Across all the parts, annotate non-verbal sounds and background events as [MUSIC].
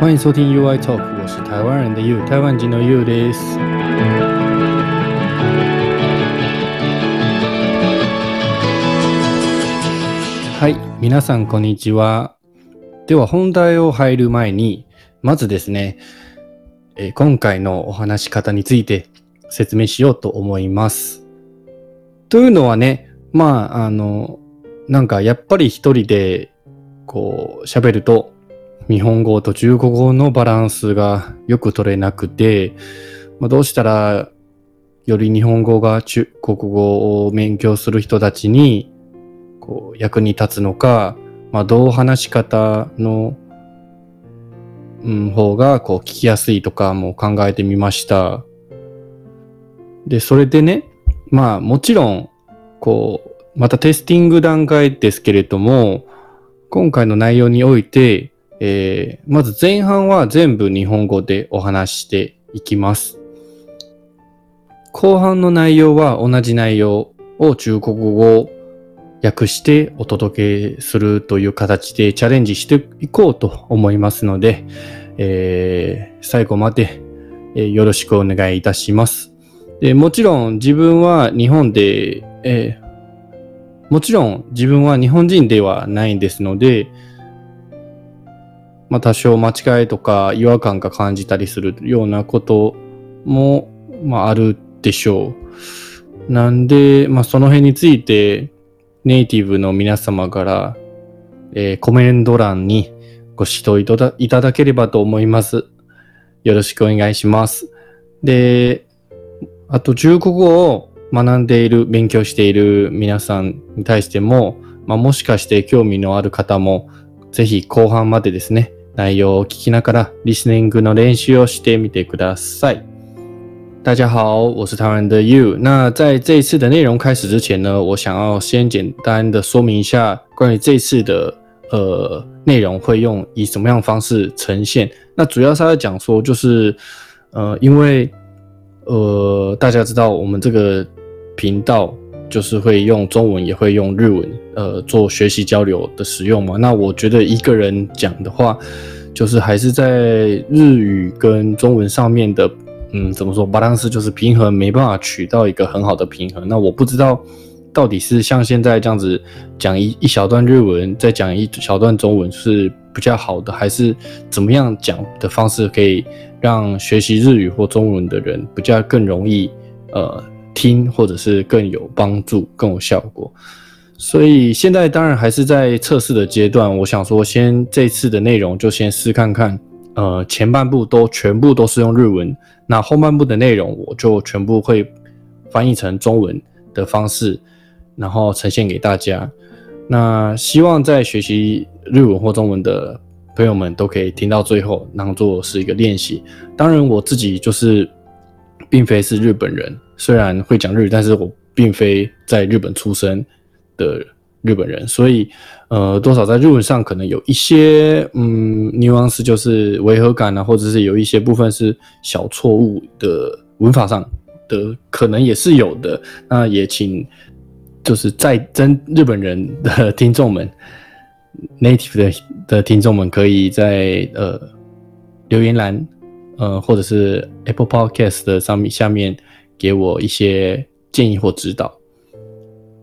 欢迎收听 UI Talk，我是台湾人的 You，台湾人 You です。はい、皆さんこんにちは。では本題を入る前に、まずですね、え今回のお話し方について説明しようと思います。というのはね、まあ、あの、なんかやっぱり一人でこう喋ると日本語と中国語のバランスがよく取れなくて、まあ、どうしたらより日本語が中国語を勉強する人たちにこう役に立つのか、まあ、どう話し方の、うん、方がこう聞きやすいとかも考えてみました。で、それでね、まあもちろん、こう、またテスティング段階ですけれども、今回の内容において、えー、まず前半は全部日本語でお話していきます。後半の内容は同じ内容を中国語訳してお届けするという形でチャレンジしていこうと思いますので、えー、最後まで、えよろしくお願いいたします。でもちろん自分は日本で、えー、もちろん自分は日本人ではないんですので、まあ、多少間違いとか違和感が感じたりするようなことも、まあ、あるでしょう。なんで、まあ、その辺についてネイティブの皆様から、えー、コメント欄にご指導いただければと思います。よろしくお願いします。で、あと中国語を学んでいる、勉強している皆さんに対しても、まあ、もしかして興味のある方もぜひ後半までですね、内容を聞きながらリスニングの練習をしてみてください。大家好，我是台湾的 You。那在这一次的内容开始之前呢，我想要先简单的说明一下关于这次的呃内容会用以什么样的方式呈现。那主要是要讲说，就是呃，因为呃大家知道我们这个频道就是会用中文，也会用日文，呃，做学习交流的使用嘛。那我觉得一个人讲的话，就是还是在日语跟中文上面的，嗯，怎么说？巴当时就是平衡，没办法取到一个很好的平衡。那我不知道到底是像现在这样子讲一一小段日文，再讲一小段中文，是比较好的，还是怎么样讲的方式可以让学习日语或中文的人比较更容易，呃。听，或者是更有帮助、更有效果，所以现在当然还是在测试的阶段。我想说，先这次的内容就先试看看。呃，前半部都全部都是用日文，那后半部的内容我就全部会翻译成中文的方式，然后呈现给大家。那希望在学习日文或中文的朋友们都可以听到最后，当作是一个练习。当然，我自己就是。并非是日本人，虽然会讲日语，但是我并非在日本出生的日本人，所以，呃，多少在日本上可能有一些，嗯，牛郎式就是违和感啊，或者是有一些部分是小错误的文法上的，可能也是有的。那也请，就是在真日本人的听众们，native [LAUGHS] 的的听众们，可以在呃留言栏。嗯，或者是 Apple Podcast 的上面、下面给我一些建议或指导。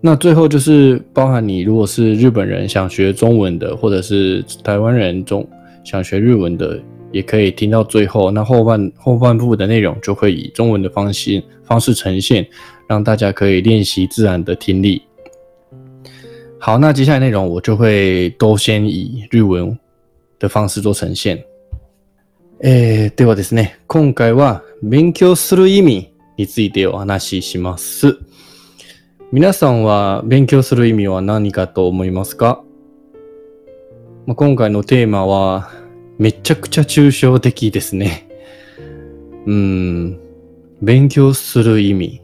那最后就是包含你，如果是日本人想学中文的，或者是台湾人中想学日文的，也可以听到最后。那后半后半部的内容就会以中文的方式方式呈现，让大家可以练习自然的听力。好，那接下来内容我就会都先以日文的方式做呈现。えー、ではですね、今回は勉強する意味についてお話しします。皆さんは勉強する意味は何かと思いますか、まあ、今回のテーマはめちゃくちゃ抽象的ですね。うん、勉強する意味。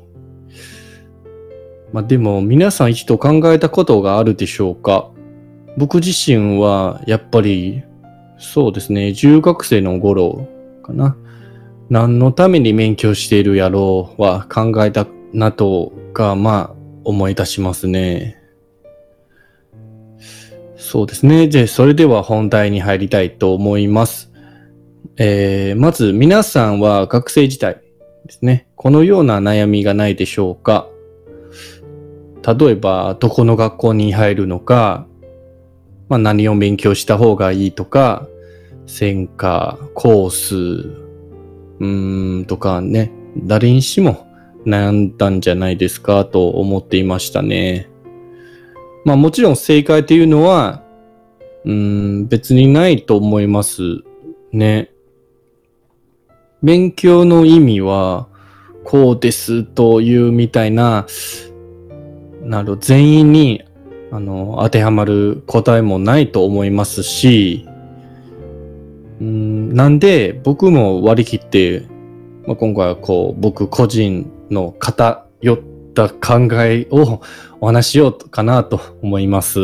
まあ、でも皆さん一度考えたことがあるでしょうか僕自身はやっぱりそうですね、中学生の頃かな。何のために勉強しているやろうは考えたなとか、まあ、思い出しますね。そうですね。じゃあ、それでは本題に入りたいと思います。えー、まず、皆さんは学生時代ですね。このような悩みがないでしょうか例えば、どこの学校に入るのか、まあ、何を勉強した方がいいとか、戦果、コース、うーん、とかね、誰にしも悩んだんじゃないですかと思っていましたね。まあもちろん正解というのは、うん、別にないと思いますね。勉強の意味は、こうですというみたいな、なる全員にあの、当てはまる答えもないと思いますし、うん、なんで僕も割り切って、まあ、今回はこう、僕個人の偏った考えを [LAUGHS] お話ししようかなと思います。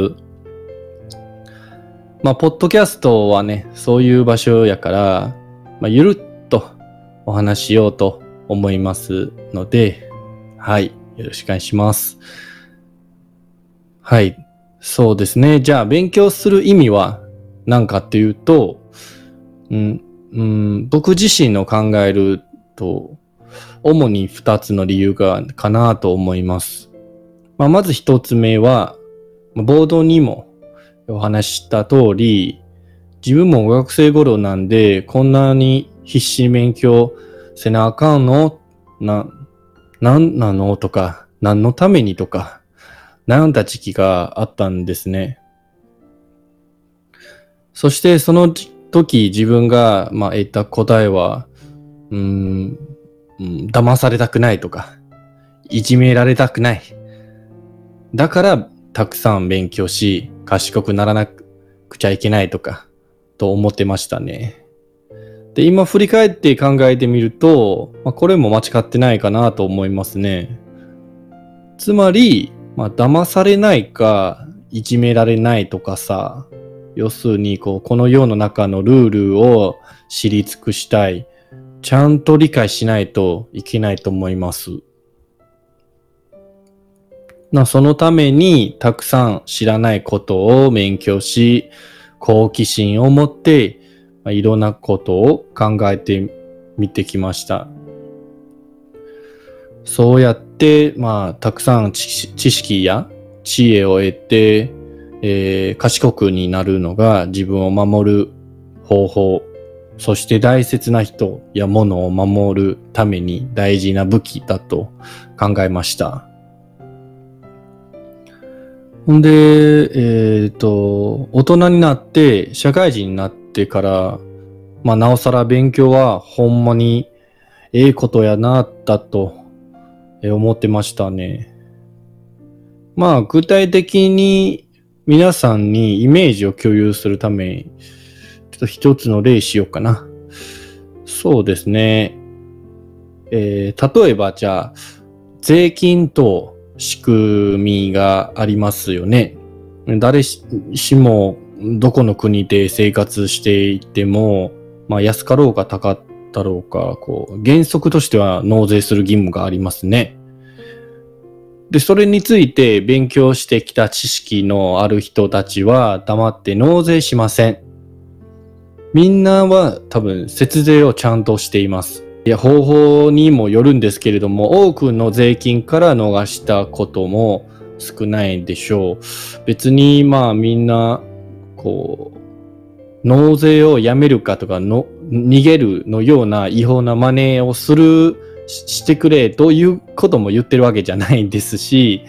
まあ、ポッドキャストはね、そういう場所やから、まあ、ゆるっとお話しようと思いますので、はい、よろしくお願いします。はい。そうですね。じゃあ、勉強する意味は何かっていうと、うん、うん、僕自身の考えると、主に2つの理由がかなと思います。まあ、まず1つ目は、冒頭にもお話しした通り、自分も学生頃なんで、こんなに必死に勉強せなあかんのな、なんなのとか、何のためにとか、悩んだ時期があったんですね。そしてその時自分が、まあ、得た答えは、うん、騙されたくないとか、いじめられたくない。だからたくさん勉強し、賢くならなくちゃいけないとか、と思ってましたね。で、今振り返って考えてみると、まあ、これも間違ってないかなと思いますね。つまり、まあ、騙されないか、いじめられないとかさ、要するに、こう、この世の中のルールを知り尽くしたい。ちゃんと理解しないといけないと思います。なそのために、たくさん知らないことを勉強し、好奇心を持って、まあ、いろんなことを考えてみてきました。そうやって、まあ、たくさん知識や知恵を得て、えー、賢くになるのが自分を守る方法、そして大切な人や物を守るために大事な武器だと考えました。ほんで、えっ、ー、と、大人になって、社会人になってから、まあ、なおさら勉強はほんまにええことやなったとえ思ってましたね。まあ、具体的に皆さんにイメージを共有するためちょっと一つの例しようかな。そうですね。えー、例えば、じゃあ、税金と仕組みがありますよね。誰しもどこの国で生活していても、まあ、安かろうが高だろうか、こう、原則としては納税する義務がありますね。で、それについて勉強してきた知識のある人たちは黙って納税しません。みんなは多分節税をちゃんとしています。いや、方法にもよるんですけれども、多くの税金から逃したことも少ないでしょう。別にまあみんな、こう、納税をやめるかとかの、逃げるのような違法な真似をする、してくれということも言ってるわけじゃないですし、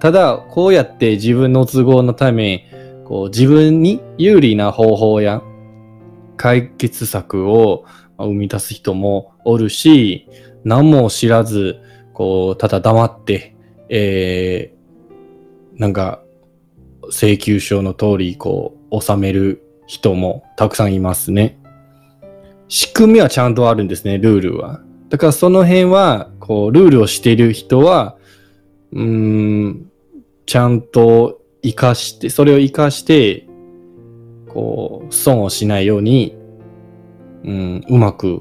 ただ、こうやって自分の都合のため、こう自分に有利な方法や解決策を生み出す人もおるし、何も知らず、こう、ただ黙って、えー、なんか、請求書の通り、こう、納める人もたくさんいますね。仕組みはちゃんとあるんですね、ルールは。だからその辺は、こう、ルールをしてる人は、うん、ちゃんと活かして、それを活かして、こう、損をしないように、うん、うまく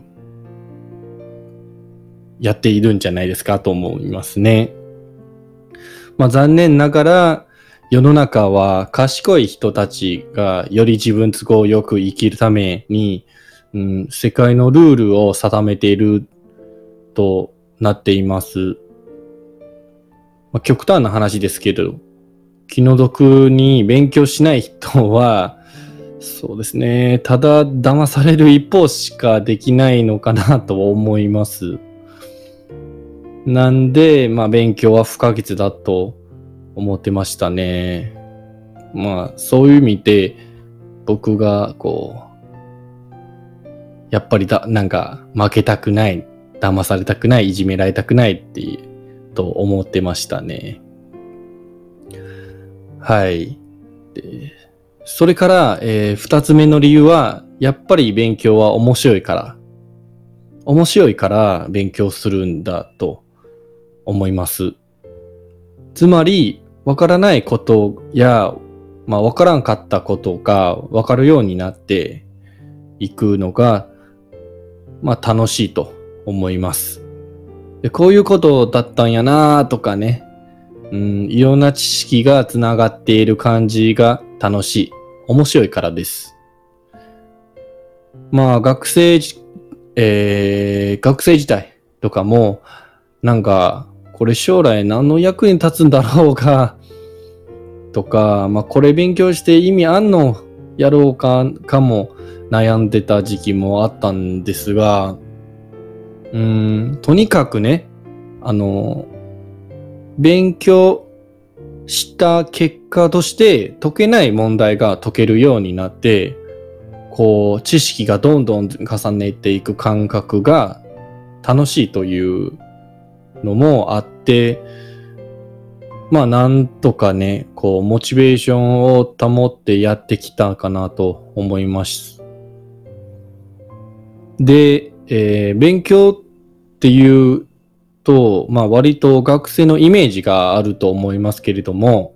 やっているんじゃないですかと思いますね。まあ残念ながら世の中は賢い人たちがより自分都合よく生きるためにうん、世界のルールを定めているとなっています。まあ、極端な話ですけど、気の毒に勉強しない人は、そうですね、ただ騙される一方しかできないのかなと思います。なんで、まあ勉強は不可欠だと思ってましたね。まあそういう意味で僕がこうやっぱりだ、なんか、負けたくない、騙されたくない、いじめられたくないっていう、と思ってましたね。はい。でそれから、えー、二つ目の理由は、やっぱり勉強は面白いから。面白いから勉強するんだと思います。つまり、わからないことや、まあ、わからんかったことがわかるようになっていくのがまあ楽しいと思います。でこういうことだったんやなとかね、うん、いろんな知識がつながっている感じが楽しい。面白いからです。まあ学生、えー、学生時代とかも、なんか、これ将来何の役に立つんだろうか、とか、まあこれ勉強して意味あんのやろうか、かも、悩んでた時期もあったんですが、うん、とにかくね、あの、勉強した結果として解けない問題が解けるようになって、こう、知識がどんどん重ねていく感覚が楽しいというのもあって、まあなんとかね、こう、モチベーションを保ってやってきたかなと思います。で、えー、勉強っていうと、まあ割と学生のイメージがあると思いますけれども、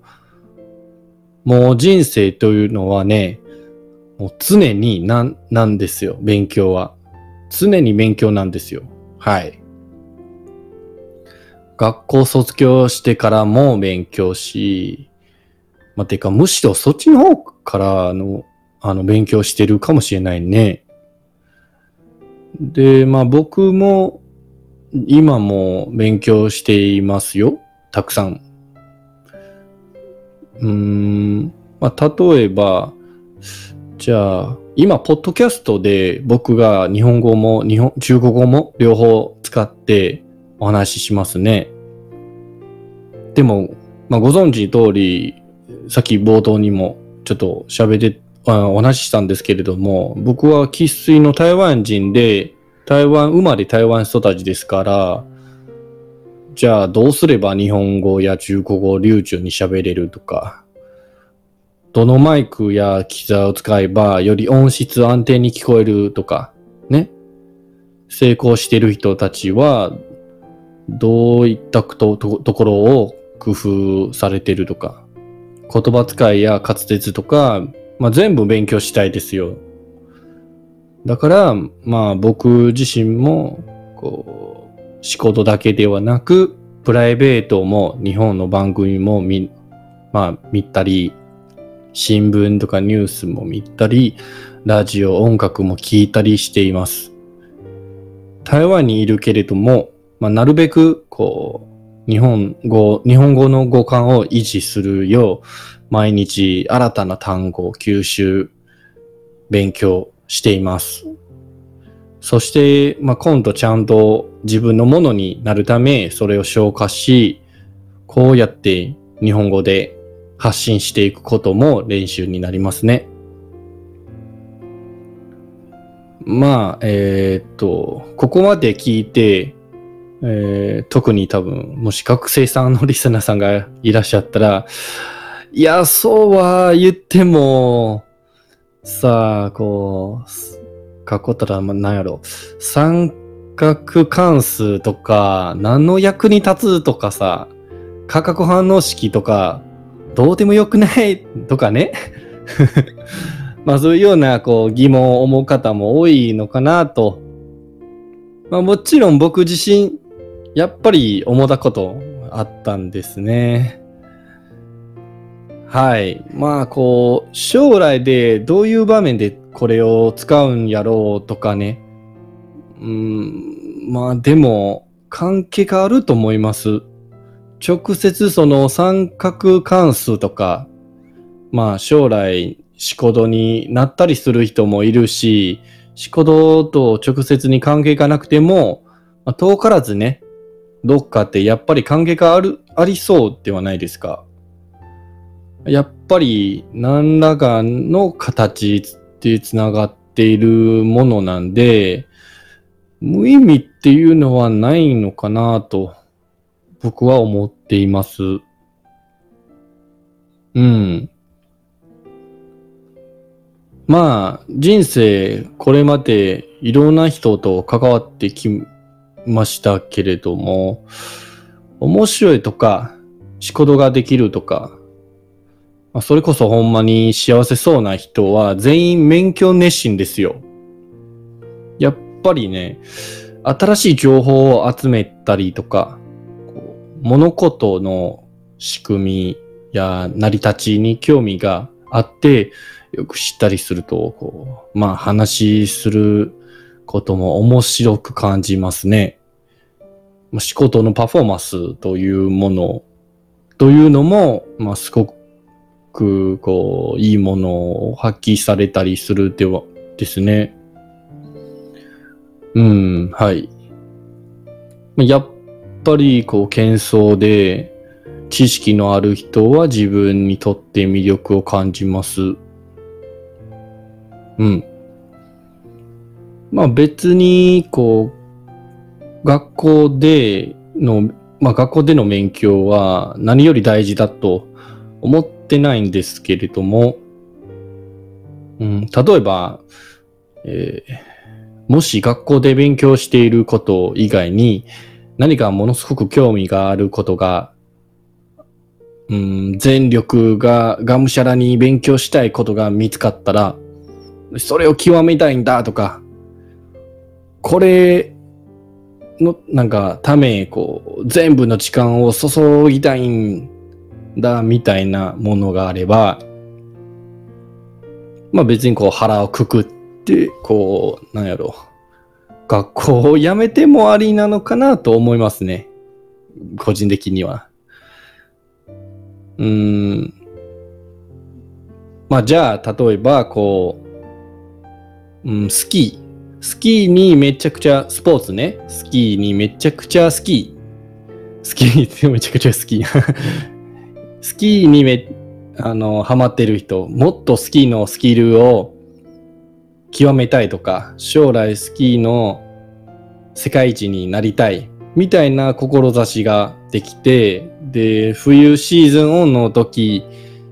もう人生というのはね、もう常になんなんですよ、勉強は。常に勉強なんですよ。はい。学校卒業してからも勉強し、まあ、てか、むしろそっちの方からの、あの、勉強してるかもしれないね。で、まあ僕も今も勉強していますよ。たくさん。うん、まあ例えば、じゃあ、今、ポッドキャストで僕が日本語も日本中国語も両方使ってお話ししますね。でも、まあ、ご存知通り、さっき冒頭にもちょっと喋ってお話ししたんですけれども、僕は生粋の台湾人で、台湾生まれ台湾人たちですから、じゃあどうすれば日本語や中国語を流暢に喋れるとか、どのマイクや機材を使えばより音質安定に聞こえるとか、ね。成功してる人たちは、どういったところを工夫されてるとか、言葉遣いや滑舌とか、まあ、全部勉強したいですよ。だから、まあ僕自身も、こう、仕事だけではなく、プライベートも日本の番組も見、まあ見たり、新聞とかニュースも見たり、ラジオ、音楽も聴いたりしています。台湾にいるけれども、まあ、なるべく、こう、日本語、日本語の語感を維持するよう、毎日新たな単語を吸収、勉強しています。そして、まあ、今度ちゃんと自分のものになるため、それを消化し、こうやって日本語で発信していくことも練習になりますね。まあ、えー、っと、ここまで聞いて、えー、特に多分、もし学生さんのリスナーさんがいらっしゃったら、いや、そうは言っても、さあ、こう、囲ったら、ま、なんやろ、三角関数とか、何の役に立つとかさ、化学反応式とか、どうでもよくないとかね。[LAUGHS] まあそういうようなこう疑問を思う方も多いのかなと。まあもちろん僕自身、やっぱり思ったことあったんですね。はい。まあ、こう、将来でどういう場面でこれを使うんやろうとかね。うん、まあ、でも、関係があると思います。直接その三角関数とか、まあ、将来、仕事になったりする人もいるし、仕事と直接に関係がなくても、まあ、遠からずね、どっかってやっぱり関係がある、ありそうではないですか。やっぱり何らかの形でつながっているものなんで、無意味っていうのはないのかなと僕は思っています。うん。まあ、人生これまでいろんな人と関わってきましたけれども、面白いとか、仕事ができるとか、まあ、それこそほんまに幸せそうな人は全員免許熱心ですよ。やっぱりね、新しい情報を集めたりとか、こう物事の仕組みや成り立ちに興味があって、よく知ったりすると、こう、まあ話することも面白く感じますね。仕事のパフォーマンスというもの、というのも、まあすごくく、こう、いいものを発揮されたりするでは、ですね。うん、はい。やっぱり、こう、喧騒で、知識のある人は自分にとって魅力を感じます。うん。まあ別に、こう、学校での、まあ学校での勉強は何より大事だと思ってってないんですけれども、うん、例えば、えー、もし学校で勉強していること以外に何かものすごく興味があることが、うん、全力ががむしゃらに勉強したいことが見つかったら、それを極めたいんだとか、これの、なんか、ため、こう、全部の時間を注ぎたいんだみたいなものがあれば、まあ別にこう腹をくくって、こう、なんやろ、学校を辞めてもありなのかなと思いますね。個人的には。うーん。まあじゃあ、例えば、こう、うん、スキー。スキーにめちゃくちゃ、スポーツね。スキーにめちゃくちゃスキー。スキーってめちゃくちゃ好き。スキーにめ、あの、ハマってる人、もっとスキーのスキルを極めたいとか、将来スキーの世界一になりたい、みたいな志ができて、で、冬シーズンオンの時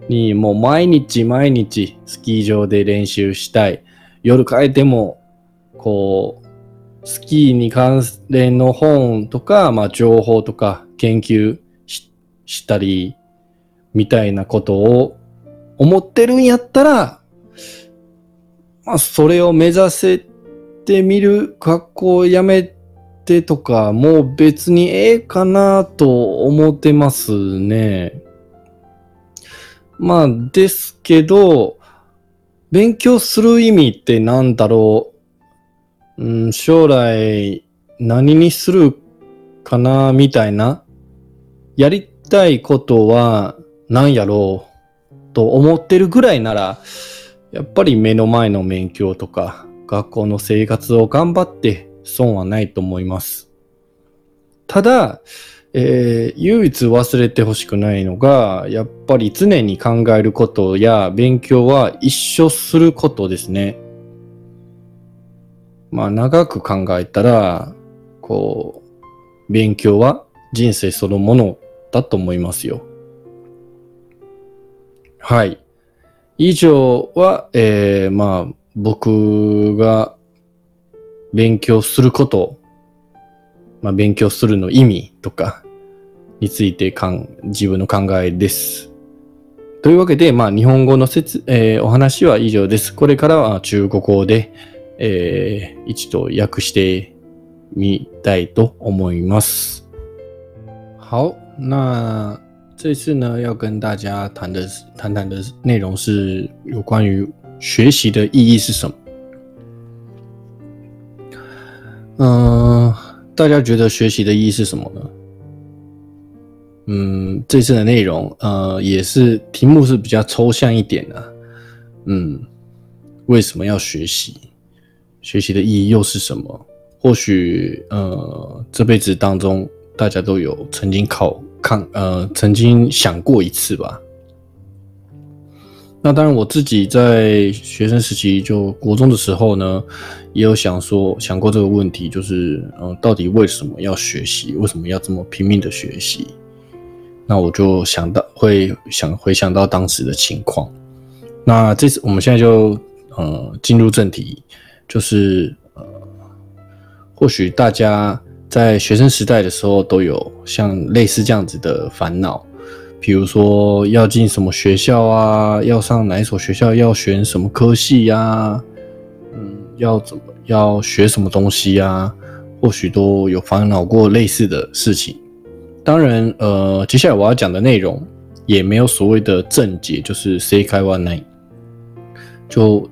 にもう毎日毎日スキー場で練習したい。夜帰っても、こう、スキーに関連の本とか、まあ情報とか研究したりみたいなことを思ってるんやったら、まあ、それを目指せてみる格好をやめてとか、もう別にええかなと思ってますね。まあ、ですけど、勉強する意味って何だろう、うん、将来何にするかなみたいな。やりたいことはなんやろうと思ってるぐらいなら、やっぱり目の前の勉強とか、学校の生活を頑張って損はないと思います。ただ、えー、唯一忘れてほしくないのが、やっぱり常に考えることや勉強は一緒することですね。まあ長く考えたら、こう、勉強は人生そのものだと思いますよ。はい。以上は、えー、まあ、僕が勉強すること、まあ、勉強するの意味とかについてかん自分の考えです。というわけで、まあ、日本語の説、えー、お話は以上です。これからは中国語で、えー、一度訳してみたいと思います。好，那这次呢，要跟大家谈的谈谈的内容是有关于学习的意义是什么。嗯，大家觉得学习的意义是什么呢？嗯，这次的内容呃也是题目是比较抽象一点的。嗯，为什么要学习？学习的意义又是什么？或许呃，这辈子当中大家都有曾经考。看，呃，曾经想过一次吧。那当然，我自己在学生时期，就国中的时候呢，也有想说想过这个问题，就是，嗯，到底为什么要学习？为什么要这么拼命的学习？那我就想到，会想回想到当时的情况。那这次我们现在就，呃，进入正题，就是，呃，或许大家。在学生时代的时候，都有像类似这样子的烦恼，比如说要进什么学校啊，要上哪一所学校，要选什么科系呀，嗯，要怎么要学什么东西呀，或许都有烦恼过类似的事情。当然，呃，接下来我要讲的内容也没有所谓的正解，就是 say one n g h t 就，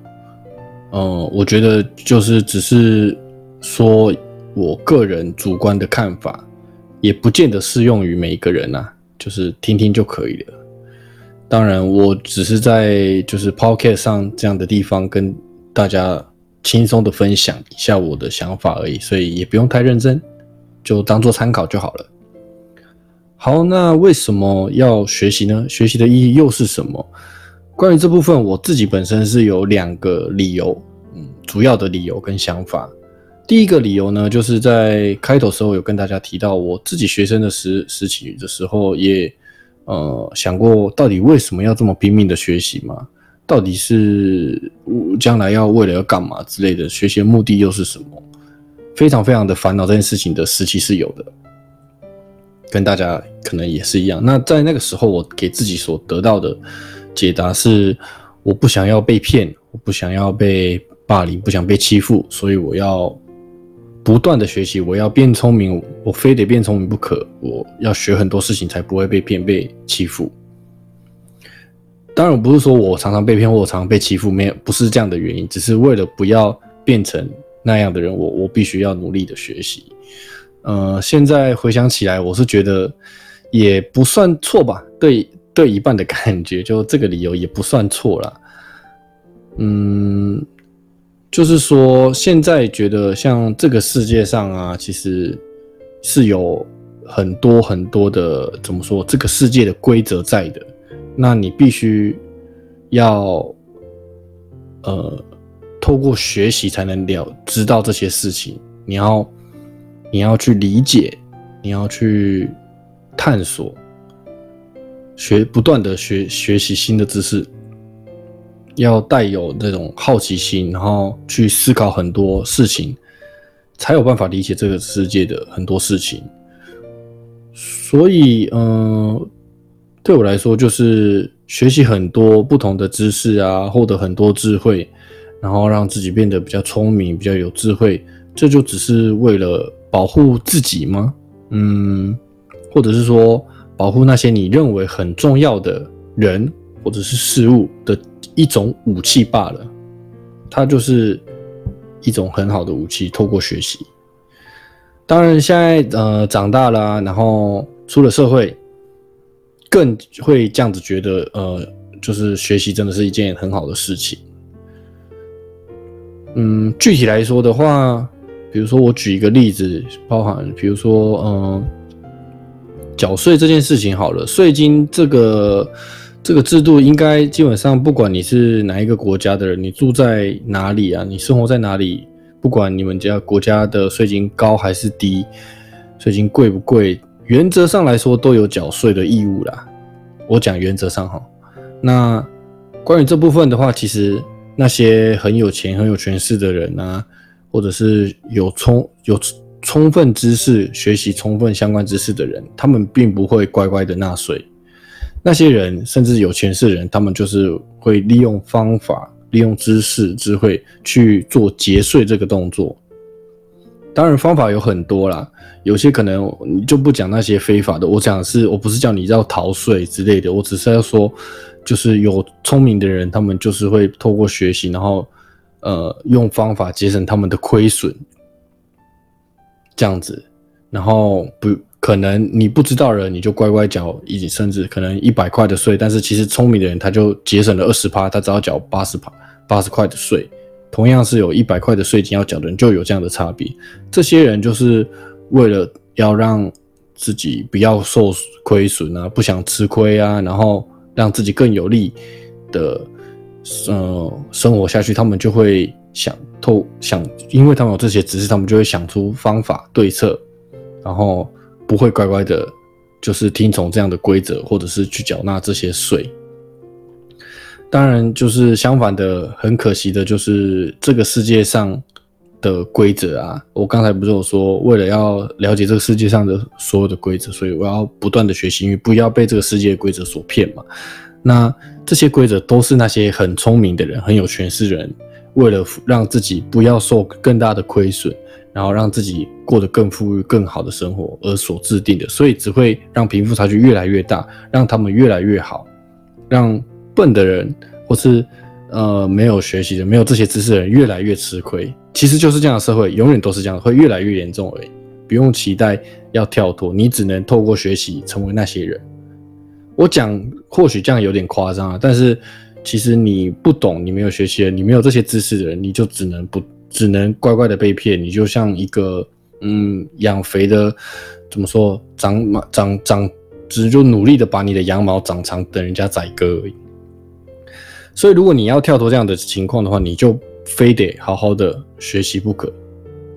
呃，我觉得就是只是说。我个人主观的看法，也不见得适用于每一个人呐，就是听听就可以了。当然，我只是在就是 podcast 上这样的地方跟大家轻松的分享一下我的想法而已，所以也不用太认真，就当做参考就好了。好，那为什么要学习呢？学习的意义又是什么？关于这部分，我自己本身是有两个理由，嗯，主要的理由跟想法。第一个理由呢，就是在开头时候有跟大家提到，我自己学生的时时期的时候，也呃想过，到底为什么要这么拼命的学习吗？到底是将来要为了要干嘛之类的？学习目的又是什么？非常非常的烦恼这件事情的时期是有的，跟大家可能也是一样。那在那个时候，我给自己所得到的解答是，我不想要被骗，我不想要被霸凌，不想被欺负，所以我要。不断的学习，我要变聪明，我非得变聪明不可。我要学很多事情，才不会被骗、被欺负。当然，我不是说我常常被骗或我常常被欺负，没有不是这样的原因，只是为了不要变成那样的人，我我必须要努力的学习。呃，现在回想起来，我是觉得也不算错吧，对对一半的感觉，就这个理由也不算错了。嗯。就是说，现在觉得像这个世界上啊，其实是有很多很多的，怎么说？这个世界的规则在的，那你必须要呃，透过学习才能了知道这些事情。你要，你要去理解，你要去探索，学不断的学学习新的知识。要带有那种好奇心，然后去思考很多事情，才有办法理解这个世界的很多事情。所以，嗯，对我来说，就是学习很多不同的知识啊，获得很多智慧，然后让自己变得比较聪明、比较有智慧。这就只是为了保护自己吗？嗯，或者是说保护那些你认为很重要的人或者是事物的？一种武器罢了，它就是一种很好的武器。透过学习，当然现在呃长大了，然后出了社会，更会这样子觉得，呃，就是学习真的是一件很好的事情。嗯，具体来说的话，比如说我举一个例子，包含比如说呃缴税这件事情好了，税金这个。这个制度应该基本上，不管你是哪一个国家的人，你住在哪里啊，你生活在哪里，不管你们家国家的税金高还是低，税金贵不贵，原则上来说都有缴税的义务啦。我讲原则上哈。那关于这部分的话，其实那些很有钱、很有权势的人啊，或者是有充有充分知识、学习充分相关知识的人，他们并不会乖乖的纳税。那些人甚至有钱势的人，他们就是会利用方法、利用知识、智慧去做节税这个动作。当然，方法有很多啦，有些可能你就不讲那些非法的。我讲的是，我不是叫你要逃税之类的，我只是要说，就是有聪明的人，他们就是会透过学习，然后呃，用方法节省他们的亏损，这样子，然后不。可能你不知道人，你就乖乖缴以及甚至可能一百块的税，但是其实聪明的人他就节省了二十趴，他只要缴八十趴八十块的税。同样是有一百块的税金要缴的人，就有这样的差别。这些人就是为了要让自己不要受亏损啊，不想吃亏啊，然后让自己更有利的呃生活下去，他们就会想透想，因为他们有这些知识，他们就会想出方法对策，然后。不会乖乖的，就是听从这样的规则，或者是去缴纳这些税。当然，就是相反的，很可惜的，就是这个世界上的规则啊。我刚才不是有说，为了要了解这个世界上的所有的规则，所以我要不断的学习，因为不要被这个世界规则所骗嘛。那这些规则都是那些很聪明的人、很有权势的人，为了让自己不要受更大的亏损，然后让自己。过得更富裕、更好的生活而所制定的，所以只会让贫富差距越来越大，让他们越来越好，让笨的人或是呃没有学习的、没有这些知识的人越来越吃亏。其实就是这样，的社会永远都是这样，会越来越严重而已。不用期待要跳脱，你只能透过学习成为那些人。我讲或许这样有点夸张啊，但是其实你不懂、你没有学习、你没有这些知识的人，你就只能不，只能乖乖的被骗。你就像一个。嗯，养肥的，怎么说长毛长长，只就努力的把你的羊毛长长，等人家宰割而已。所以，如果你要跳脱这样的情况的话，你就非得好好的学习不可。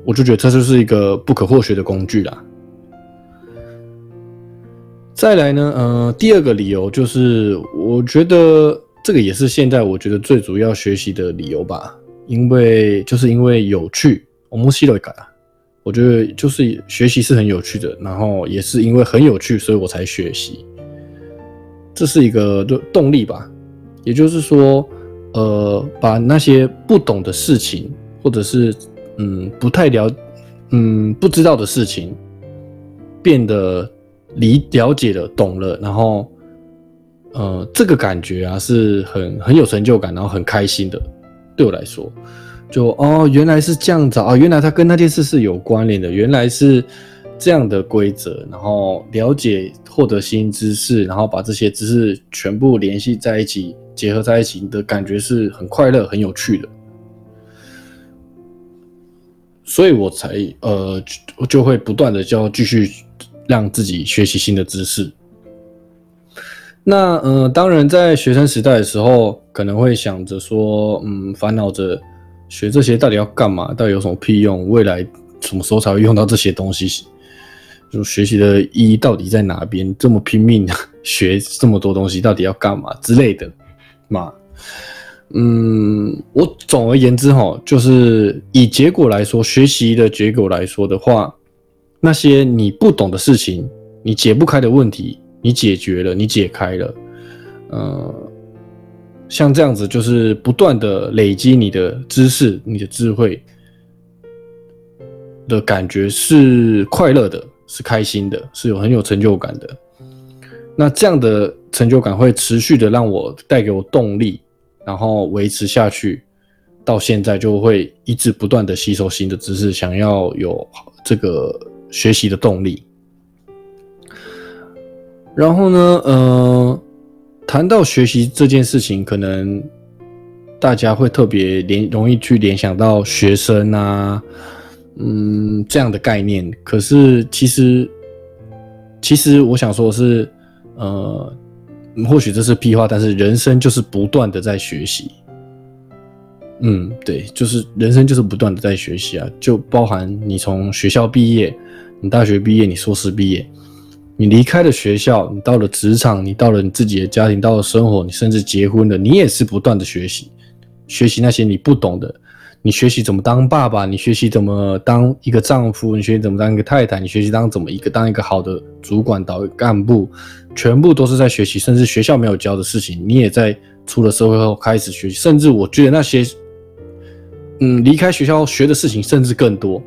我就觉得这就是一个不可或缺的工具啦。再来呢，呃，第二个理由就是，我觉得这个也是现在我觉得最主要学习的理由吧，因为就是因为有趣，我们い罗伊我觉得就是学习是很有趣的，然后也是因为很有趣，所以我才学习。这是一个动动力吧。也就是说，呃，把那些不懂的事情，或者是嗯不太了，嗯不知道的事情，变得理了解了、懂了，然后，呃，这个感觉啊是很很有成就感，然后很开心的，对我来说。就哦，原来是这样子啊！原来它跟那件事是有关联的。原来是这样的规则，然后了解、获得新知识，然后把这些知识全部联系在一起、结合在一起你的感觉是很快乐、很有趣的。所以我才呃就会不断的就继续让自己学习新的知识。那嗯，当然在学生时代的时候，可能会想着说，嗯，烦恼着。学这些到底要干嘛？到底有什么屁用？未来什么时候才会用到这些东西？就学习的意义到底在哪边？这么拼命学这么多东西，到底要干嘛之类的嘛？嗯，我总而言之哈，就是以结果来说，学习的结果来说的话，那些你不懂的事情，你解不开的问题，你解决了，你解开了，嗯。像这样子，就是不断的累积你的知识、你的智慧的感觉是快乐的，是开心的，是有很有成就感的。那这样的成就感会持续的让我带给我动力，然后维持下去。到现在就会一直不断的吸收新的知识，想要有这个学习的动力。然后呢，嗯。谈到学习这件事情，可能大家会特别联容易去联想到学生啊，嗯这样的概念。可是其实，其实我想说的是，呃，或许这是屁话，但是人生就是不断的在学习。嗯，对，就是人生就是不断的在学习啊，就包含你从学校毕业，你大学毕业，你硕士毕业。你离开了学校，你到了职场，你到了你自己的家庭，到了生活，你甚至结婚了，你也是不断的学习，学习那些你不懂的，你学习怎么当爸爸，你学习怎么当一个丈夫，你学习怎么当一个太太，你学习当怎么一个当一个好的主管、导干部，全部都是在学习，甚至学校没有教的事情，你也在出了社会后开始学，习。甚至我觉得那些，嗯，离开学校学的事情，甚至更多，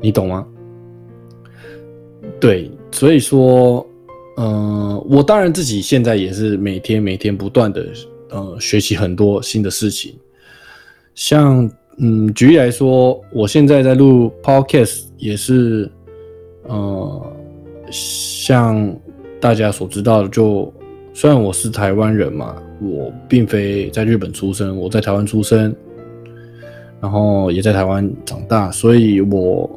你懂吗？对。所以说，嗯，我当然自己现在也是每天每天不断的，呃，学习很多新的事情。像，嗯，举例来说，我现在在录 podcast 也是，呃，像大家所知道的，就虽然我是台湾人嘛，我并非在日本出生，我在台湾出生，然后也在台湾长大，所以我。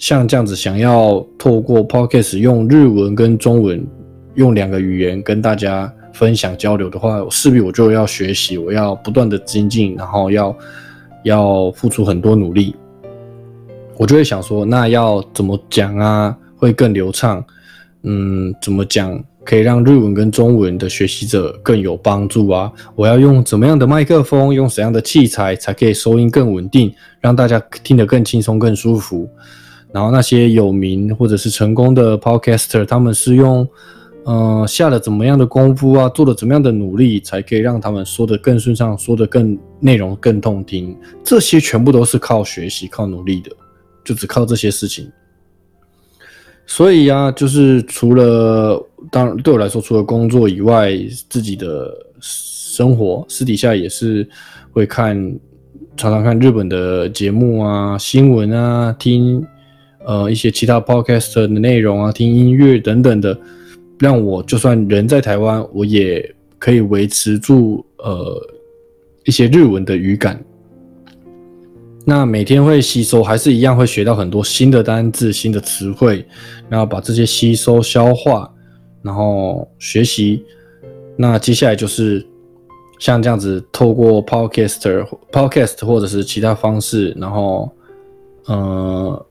像这样子，想要透过 podcast 用日文跟中文，用两个语言跟大家分享交流的话，势必我就要学习，我要不断的精进，然后要要付出很多努力。我就会想说，那要怎么讲啊，会更流畅？嗯，怎么讲可以让日文跟中文的学习者更有帮助啊？我要用怎么样的麦克风，用什么样的器材才可以收音更稳定，让大家听得更轻松、更舒服？然后那些有名或者是成功的 podcaster，他们是用，嗯，下了怎么样的功夫啊，做了怎么样的努力，才可以让他们说的更顺畅，说的更内容更动听。这些全部都是靠学习、靠努力的，就只靠这些事情。所以呀，就是除了当然对我来说，除了工作以外，自己的生活私底下也是会看，常常看日本的节目啊、新闻啊、听。呃，一些其他 podcast 的内容啊，听音乐等等的，让我就算人在台湾，我也可以维持住呃一些日文的语感。那每天会吸收，还是一样会学到很多新的单字、新的词汇，然后把这些吸收、消化，然后学习。那接下来就是像这样子，透过 podcaster、podcast 或者是其他方式，然后呃。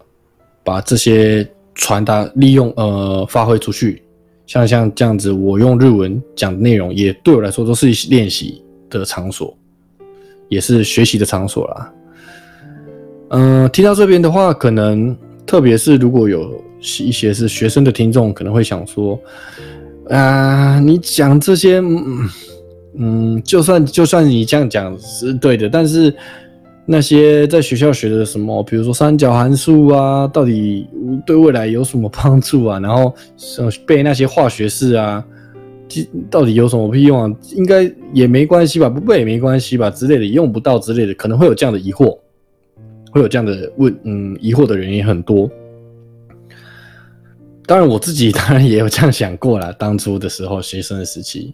把这些传达利用呃发挥出去，像像这样子，我用日文讲内容，也对我来说都是练习的场所，也是学习的场所啦。嗯，听到这边的话，可能特别是如果有一些是学生的听众，可能会想说，啊，你讲这些，嗯，就算就算你这样讲是对的，但是。那些在学校学的什么，比如说三角函数啊，到底对未来有什么帮助啊？然后背那些化学式啊，到底有什么屁用啊？应该也没关系吧？不背也没关系吧？之类的，用不到之类的，可能会有这样的疑惑，会有这样的问，嗯，疑惑的人也很多。当然，我自己当然也有这样想过了。当初的时候，学生的时期，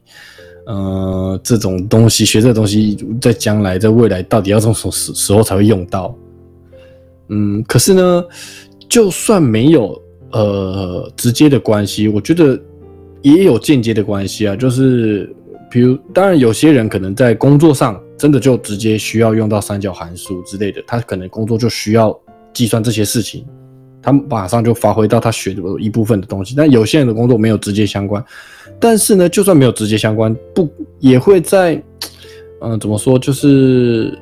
呃，这种东西学，这东西在将来在未来到底要从什么时时候才会用到？嗯，可是呢，就算没有呃直接的关系，我觉得也有间接的关系啊。就是比如，当然有些人可能在工作上真的就直接需要用到三角函数之类的，他可能工作就需要计算这些事情。他马上就发挥到他学的一部分的东西，但有些人的工作没有直接相关，但是呢，就算没有直接相关，不也会在，嗯，怎么说，就是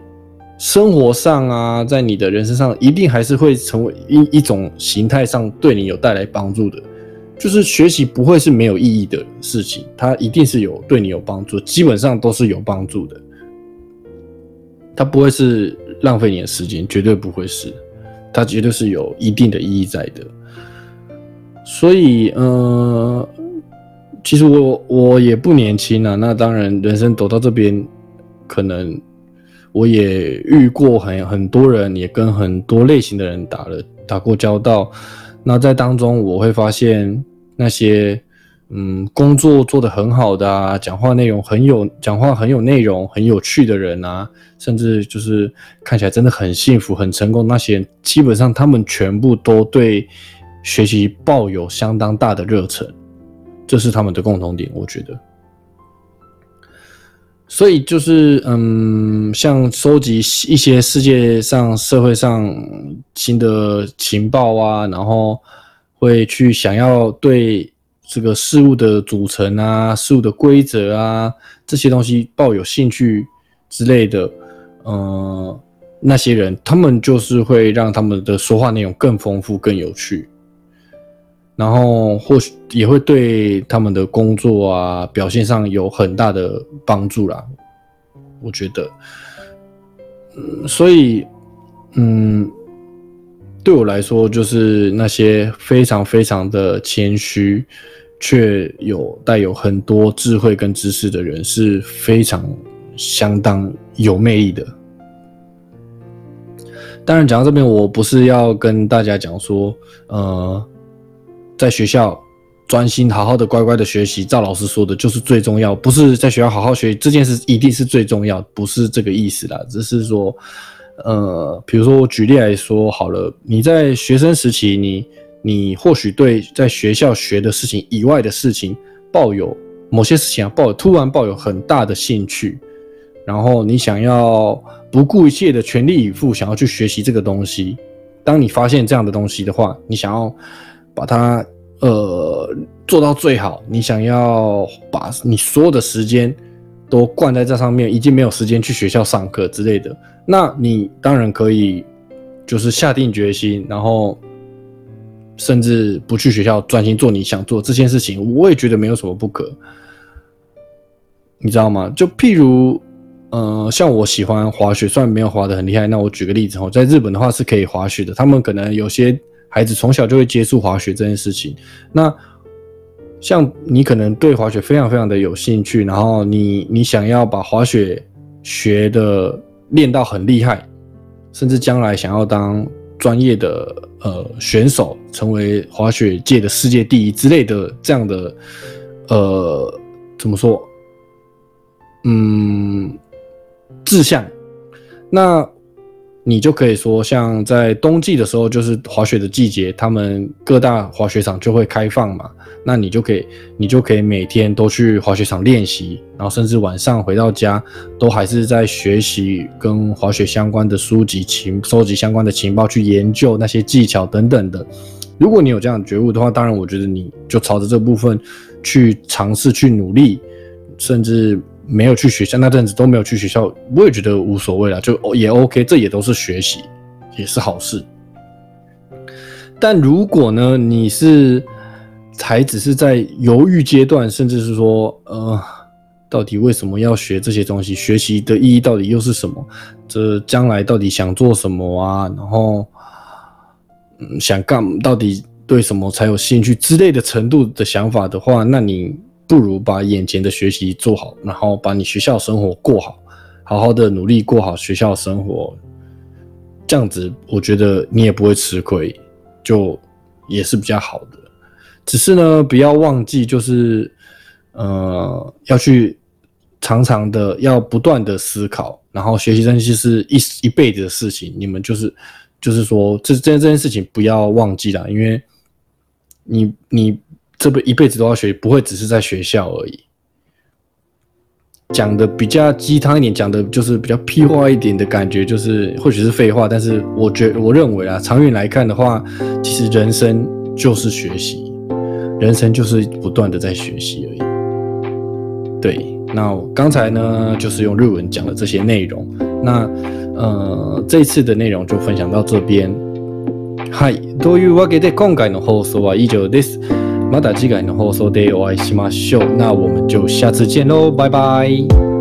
生活上啊，在你的人生上，一定还是会成为一一种形态上对你有带来帮助的，就是学习不会是没有意义的事情，它一定是有对你有帮助，基本上都是有帮助的，它不会是浪费你的时间，绝对不会是。它绝对是有一定的意义在的，所以，呃，其实我我也不年轻了。那当然，人生走到这边，可能我也遇过很很多人，也跟很多类型的人打了打过交道。那在当中，我会发现那些。嗯，工作做的很好的啊，讲话内容很有，讲话很有内容，很有趣的人啊，甚至就是看起来真的很幸福、很成功，那些基本上他们全部都对学习抱有相当大的热忱，这是他们的共同点，我觉得。所以就是，嗯，像收集一些世界上、社会上新的情报啊，然后会去想要对。这个事物的组成啊，事物的规则啊，这些东西抱有兴趣之类的，呃，那些人他们就是会让他们的说话内容更丰富、更有趣，然后或许也会对他们的工作啊表现上有很大的帮助啦，我觉得，嗯，所以，嗯。对我来说，就是那些非常非常的谦虚，却有带有很多智慧跟知识的人，是非常相当有魅力的。当然，讲到这边，我不是要跟大家讲说，呃，在学校专心好好的乖乖的学习，赵老师说的就是最重要，不是在学校好好学这件事一定是最重要，不是这个意思啦，只是说。呃，比如说，我举例来说好了，你在学生时期，你你或许对在学校学的事情以外的事情抱有某些事情啊，抱突然抱有很大的兴趣，然后你想要不顾一切的全力以赴，想要去学习这个东西。当你发现这样的东西的话，你想要把它呃做到最好，你想要把你所有的时间。都灌在这上面，已经没有时间去学校上课之类的。那你当然可以，就是下定决心，然后甚至不去学校，专心做你想做这件事情。我也觉得没有什么不可，你知道吗？就譬如，嗯，像我喜欢滑雪，虽然没有滑的很厉害。那我举个例子，哦，在日本的话是可以滑雪的，他们可能有些孩子从小就会接触滑雪这件事情。那像你可能对滑雪非常非常的有兴趣，然后你你想要把滑雪学的练到很厉害，甚至将来想要当专业的呃选手，成为滑雪界的世界第一之类的这样的呃怎么说？嗯，志向那。你就可以说，像在冬季的时候，就是滑雪的季节，他们各大滑雪场就会开放嘛。那你就可以，你就可以每天都去滑雪场练习，然后甚至晚上回到家，都还是在学习跟滑雪相关的书籍情，收集相关的情报，去研究那些技巧等等的。如果你有这样的觉悟的话，当然我觉得你就朝着这部分去尝试去努力，甚至。没有去学校那阵子都没有去学校，我也觉得无所谓了，就也 OK，这也都是学习，也是好事。但如果呢，你是才只是在犹豫阶段，甚至是说，呃，到底为什么要学这些东西？学习的意义到底又是什么？这将来到底想做什么啊？然后，嗯，想干到底对什么才有兴趣之类的程度的想法的话，那你。不如把眼前的学习做好，然后把你学校生活过好，好好的努力过好学校生活，这样子我觉得你也不会吃亏，就也是比较好的。只是呢，不要忘记，就是呃，要去常常的要不断的思考，然后学习真题是一一辈子的事情。你们就是就是说这这这件事情不要忘记了，因为你你。这辈一辈子都要学，不会只是在学校而已。讲的比较鸡汤一点，讲的就是比较屁话一点的感觉，就是或许是废话，但是我觉我认为啊，长远来看的话，其实人生就是学习，人生就是不断的在学习而已。对，那刚才呢就是用日文讲的这些内容，那呃这次的内容就分享到这边。はい、どういうわけで今回の放送は以上です。また次回の放送でお会いしましょう。那我们就下次见喽，拜拜。